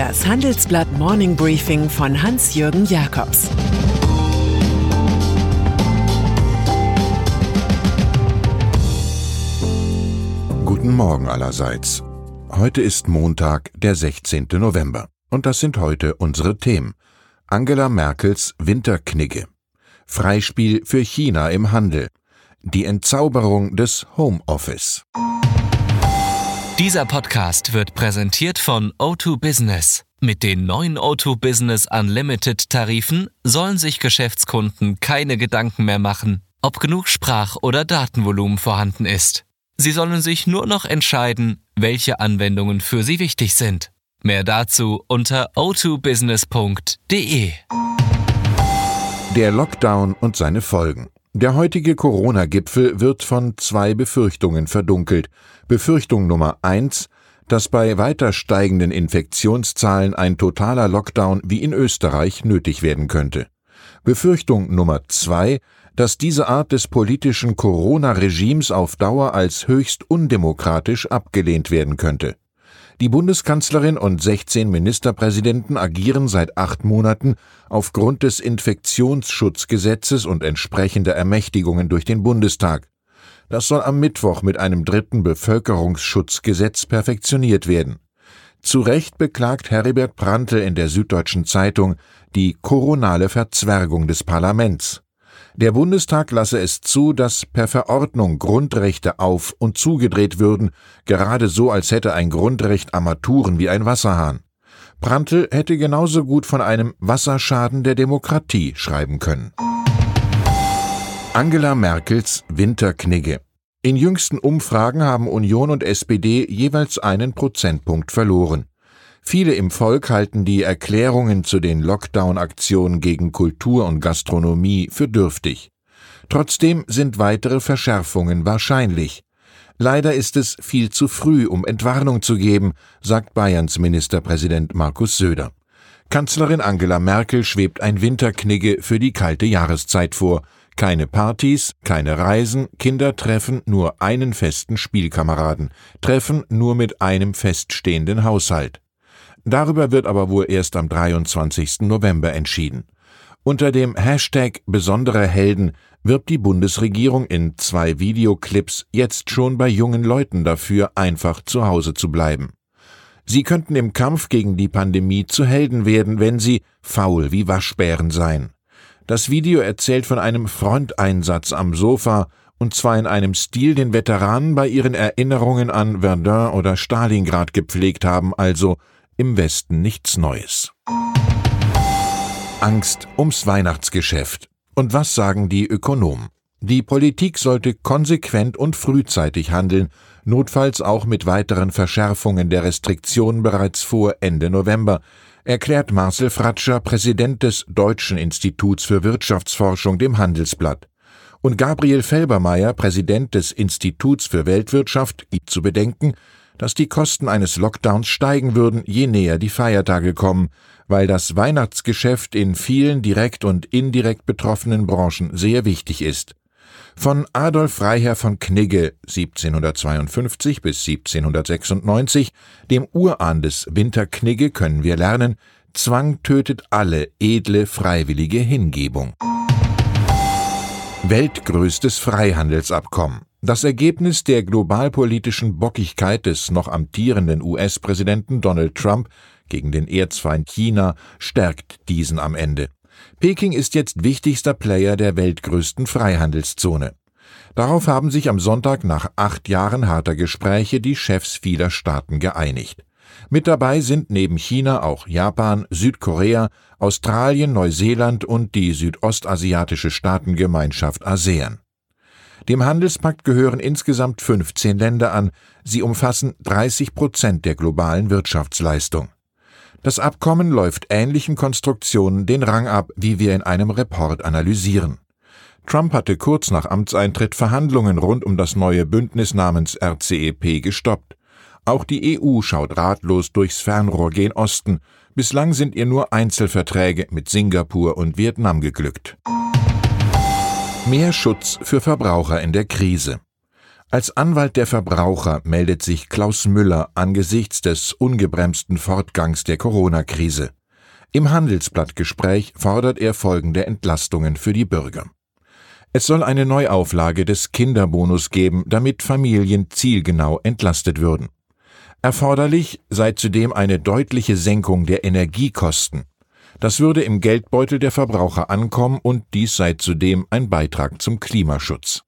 Das Handelsblatt Morning Briefing von Hans-Jürgen Jakobs Guten Morgen allerseits. Heute ist Montag, der 16. November. Und das sind heute unsere Themen. Angela Merkels Winterknigge. Freispiel für China im Handel. Die Entzauberung des Homeoffice. Dieser Podcast wird präsentiert von O2 Business. Mit den neuen O2 Business Unlimited Tarifen sollen sich Geschäftskunden keine Gedanken mehr machen, ob genug Sprach- oder Datenvolumen vorhanden ist. Sie sollen sich nur noch entscheiden, welche Anwendungen für sie wichtig sind. Mehr dazu unter o2business.de. Der Lockdown und seine Folgen. Der heutige Corona-Gipfel wird von zwei Befürchtungen verdunkelt. Befürchtung Nummer eins, dass bei weiter steigenden Infektionszahlen ein totaler Lockdown wie in Österreich nötig werden könnte. Befürchtung Nummer zwei, dass diese Art des politischen Corona-Regimes auf Dauer als höchst undemokratisch abgelehnt werden könnte. Die Bundeskanzlerin und 16 Ministerpräsidenten agieren seit acht Monaten aufgrund des Infektionsschutzgesetzes und entsprechender Ermächtigungen durch den Bundestag. Das soll am Mittwoch mit einem dritten Bevölkerungsschutzgesetz perfektioniert werden. Zu Recht beklagt Heribert Prantl in der Süddeutschen Zeitung die koronale Verzwergung des Parlaments. Der Bundestag lasse es zu, dass per Verordnung Grundrechte auf und zugedreht würden, gerade so, als hätte ein Grundrecht Armaturen wie ein Wasserhahn. Prantl hätte genauso gut von einem Wasserschaden der Demokratie schreiben können. Angela Merkels Winterknigge. In jüngsten Umfragen haben Union und SPD jeweils einen Prozentpunkt verloren. Viele im Volk halten die Erklärungen zu den Lockdown-Aktionen gegen Kultur und Gastronomie für dürftig. Trotzdem sind weitere Verschärfungen wahrscheinlich. Leider ist es viel zu früh, um Entwarnung zu geben, sagt Bayerns Ministerpräsident Markus Söder. Kanzlerin Angela Merkel schwebt ein Winterknigge für die kalte Jahreszeit vor. Keine Partys, keine Reisen, Kindertreffen, nur einen festen Spielkameraden, Treffen nur mit einem feststehenden Haushalt. Darüber wird aber wohl erst am 23. November entschieden. Unter dem Hashtag besondere Helden wirbt die Bundesregierung in zwei Videoclips jetzt schon bei jungen Leuten dafür, einfach zu Hause zu bleiben. Sie könnten im Kampf gegen die Pandemie zu Helden werden, wenn sie faul wie Waschbären seien. Das Video erzählt von einem Fronteinsatz am Sofa, und zwar in einem Stil, den Veteranen bei ihren Erinnerungen an Verdun oder Stalingrad gepflegt haben, also im Westen nichts Neues. Angst ums Weihnachtsgeschäft. Und was sagen die Ökonomen? Die Politik sollte konsequent und frühzeitig handeln, notfalls auch mit weiteren Verschärfungen der Restriktionen bereits vor Ende November, erklärt Marcel Fratscher, Präsident des Deutschen Instituts für Wirtschaftsforschung, dem Handelsblatt. Und Gabriel Felbermeier, Präsident des Instituts für Weltwirtschaft, gibt zu bedenken, dass die Kosten eines Lockdowns steigen würden, je näher die Feiertage kommen, weil das Weihnachtsgeschäft in vielen direkt und indirekt betroffenen Branchen sehr wichtig ist. Von Adolf Freiherr von Knigge 1752 bis 1796, dem Urahn des Winterknigge, können wir lernen, Zwang tötet alle edle freiwillige Hingebung. Weltgrößtes Freihandelsabkommen das Ergebnis der globalpolitischen Bockigkeit des noch amtierenden US-Präsidenten Donald Trump gegen den Erzfeind China stärkt diesen am Ende. Peking ist jetzt wichtigster Player der weltgrößten Freihandelszone. Darauf haben sich am Sonntag nach acht Jahren harter Gespräche die Chefs vieler Staaten geeinigt. Mit dabei sind neben China auch Japan, Südkorea, Australien, Neuseeland und die südostasiatische Staatengemeinschaft ASEAN. Dem Handelspakt gehören insgesamt 15 Länder an. Sie umfassen 30 Prozent der globalen Wirtschaftsleistung. Das Abkommen läuft ähnlichen Konstruktionen den Rang ab, wie wir in einem Report analysieren. Trump hatte kurz nach Amtseintritt Verhandlungen rund um das neue Bündnis namens RCEP gestoppt. Auch die EU schaut ratlos durchs Fernrohr gen Osten. Bislang sind ihr nur Einzelverträge mit Singapur und Vietnam geglückt. Mehr Schutz für Verbraucher in der Krise. Als Anwalt der Verbraucher meldet sich Klaus Müller angesichts des ungebremsten Fortgangs der Corona-Krise. Im Handelsblattgespräch fordert er folgende Entlastungen für die Bürger. Es soll eine Neuauflage des Kinderbonus geben, damit Familien zielgenau entlastet würden. Erforderlich sei zudem eine deutliche Senkung der Energiekosten. Das würde im Geldbeutel der Verbraucher ankommen und dies sei zudem ein Beitrag zum Klimaschutz.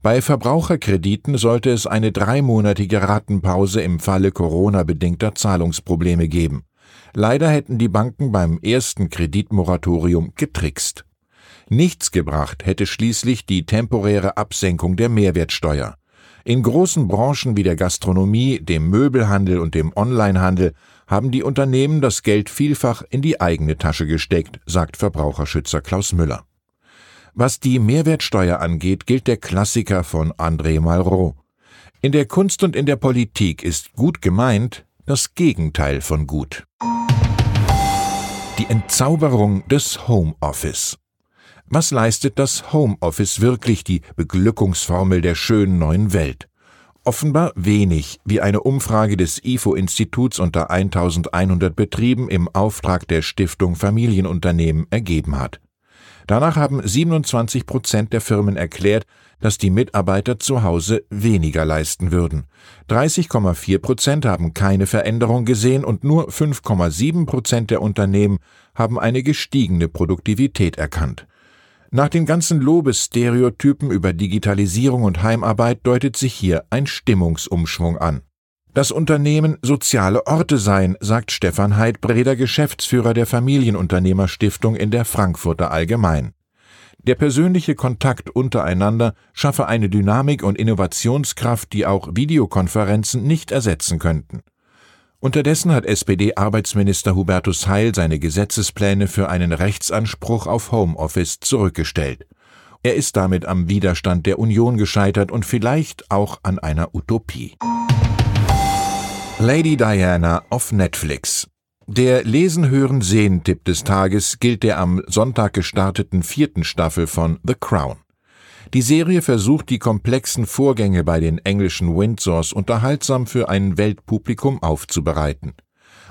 Bei Verbraucherkrediten sollte es eine dreimonatige Rattenpause im Falle Corona-bedingter Zahlungsprobleme geben. Leider hätten die Banken beim ersten Kreditmoratorium getrickst. Nichts gebracht hätte schließlich die temporäre Absenkung der Mehrwertsteuer. In großen Branchen wie der Gastronomie, dem Möbelhandel und dem Onlinehandel haben die Unternehmen das Geld vielfach in die eigene Tasche gesteckt, sagt Verbraucherschützer Klaus Müller. Was die Mehrwertsteuer angeht, gilt der Klassiker von André Malraux. In der Kunst und in der Politik ist gut gemeint das Gegenteil von gut. Die Entzauberung des Homeoffice. Was leistet das Homeoffice wirklich die Beglückungsformel der schönen neuen Welt? Offenbar wenig, wie eine Umfrage des IFO-Instituts unter 1100 Betrieben im Auftrag der Stiftung Familienunternehmen ergeben hat. Danach haben 27 Prozent der Firmen erklärt, dass die Mitarbeiter zu Hause weniger leisten würden. 30,4 Prozent haben keine Veränderung gesehen und nur 5,7 Prozent der Unternehmen haben eine gestiegene Produktivität erkannt. Nach den ganzen Lobesstereotypen über Digitalisierung und Heimarbeit deutet sich hier ein Stimmungsumschwung an. Das Unternehmen soziale Orte seien, sagt Stefan Heidbreder, Geschäftsführer der Familienunternehmerstiftung in der Frankfurter Allgemein. Der persönliche Kontakt untereinander schaffe eine Dynamik und Innovationskraft, die auch Videokonferenzen nicht ersetzen könnten. Unterdessen hat SPD-Arbeitsminister Hubertus Heil seine Gesetzespläne für einen Rechtsanspruch auf Homeoffice zurückgestellt. Er ist damit am Widerstand der Union gescheitert und vielleicht auch an einer Utopie. Lady Diana auf Netflix. Der Lesen, Hören, Sehen-Tipp des Tages gilt der am Sonntag gestarteten vierten Staffel von The Crown. Die Serie versucht die komplexen Vorgänge bei den englischen Windsors unterhaltsam für ein Weltpublikum aufzubereiten.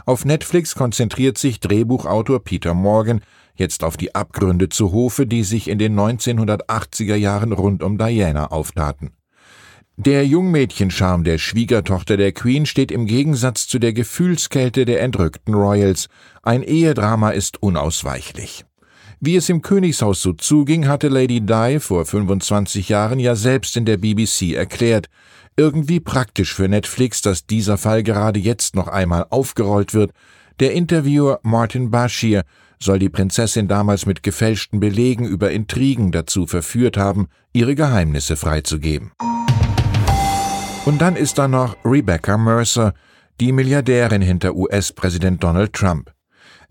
Auf Netflix konzentriert sich Drehbuchautor Peter Morgan jetzt auf die Abgründe zu Hofe, die sich in den 1980er Jahren rund um Diana auftaten. Der Jungmädchenscharme der Schwiegertochter der Queen steht im Gegensatz zu der Gefühlskälte der entrückten Royals. Ein Ehedrama ist unausweichlich. Wie es im Königshaus so zuging, hatte Lady Di vor 25 Jahren ja selbst in der BBC erklärt. Irgendwie praktisch für Netflix, dass dieser Fall gerade jetzt noch einmal aufgerollt wird. Der Interviewer Martin Bashir soll die Prinzessin damals mit gefälschten Belegen über Intrigen dazu verführt haben, ihre Geheimnisse freizugeben. Und dann ist da noch Rebecca Mercer, die Milliardärin hinter US-Präsident Donald Trump.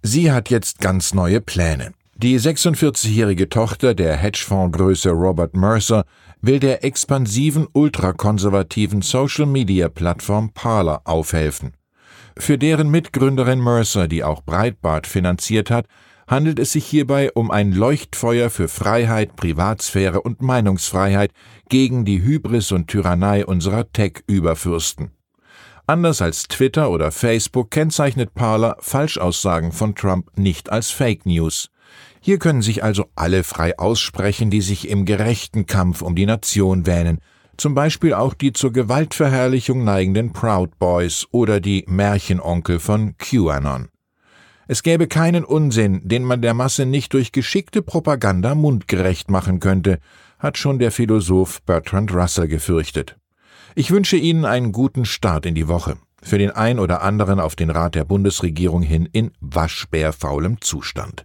Sie hat jetzt ganz neue Pläne. Die 46-jährige Tochter der Hedgefondsgröße Robert Mercer will der expansiven ultrakonservativen Social-Media-Plattform Parler aufhelfen. Für deren Mitgründerin Mercer, die auch Breitbart finanziert hat, handelt es sich hierbei um ein Leuchtfeuer für Freiheit, Privatsphäre und Meinungsfreiheit gegen die Hybris und Tyrannei unserer Tech-Überfürsten. Anders als Twitter oder Facebook kennzeichnet Parler Falschaussagen von Trump nicht als Fake News. Hier können sich also alle frei aussprechen, die sich im gerechten Kampf um die Nation wähnen, zum Beispiel auch die zur Gewaltverherrlichung neigenden Proud Boys oder die Märchenonkel von QAnon. Es gäbe keinen Unsinn, den man der Masse nicht durch geschickte Propaganda mundgerecht machen könnte, hat schon der Philosoph Bertrand Russell gefürchtet. Ich wünsche Ihnen einen guten Start in die Woche. Für den ein oder anderen auf den Rat der Bundesregierung hin in waschbärfaulem Zustand.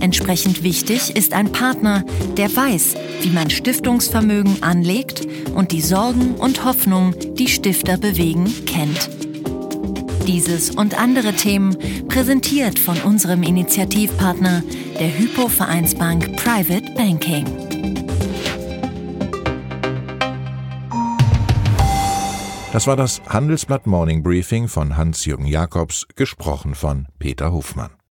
Entsprechend wichtig ist ein Partner, der weiß, wie man Stiftungsvermögen anlegt und die Sorgen und Hoffnungen, die Stifter bewegen, kennt. Dieses und andere Themen präsentiert von unserem Initiativpartner, der Hypo Vereinsbank Private Banking. Das war das Handelsblatt Morning Briefing von Hans-Jürgen Jakobs, gesprochen von Peter Hofmann.